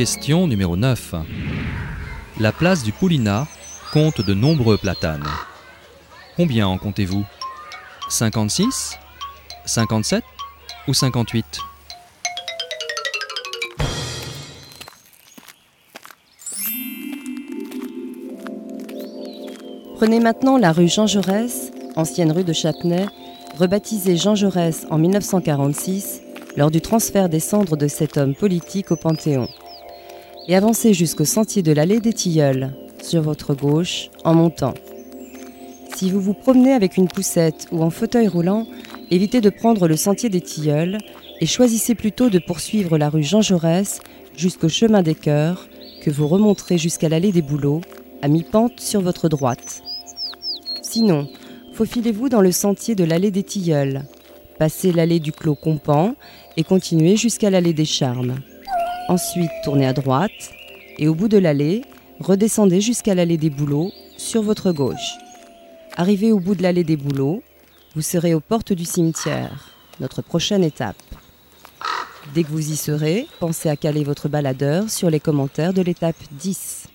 Question numéro 9. La place du Poulinat compte de nombreux platanes. Combien en comptez-vous? 56 57 ou 58 Prenez maintenant la rue Jean Jaurès, ancienne rue de Châtenay, rebaptisée Jean Jaurès en 1946 lors du transfert des cendres de cet homme politique au Panthéon. Et avancez jusqu'au sentier de l'allée des Tilleuls, sur votre gauche, en montant. Si vous vous promenez avec une poussette ou en fauteuil roulant, évitez de prendre le sentier des Tilleuls et choisissez plutôt de poursuivre la rue Jean Jaurès jusqu'au chemin des Cœurs, que vous remonterez jusqu'à l'allée des Bouleaux, à mi-pente sur votre droite. Sinon, faufilez-vous dans le sentier de l'allée des Tilleuls, passez l'allée du Clos Compan et continuez jusqu'à l'allée des Charmes. Ensuite, tournez à droite et au bout de l'allée, redescendez jusqu'à l'allée des Bouleaux sur votre gauche. Arrivé au bout de l'allée des Bouleaux, vous serez aux portes du cimetière, notre prochaine étape. Dès que vous y serez, pensez à caler votre baladeur sur les commentaires de l'étape 10.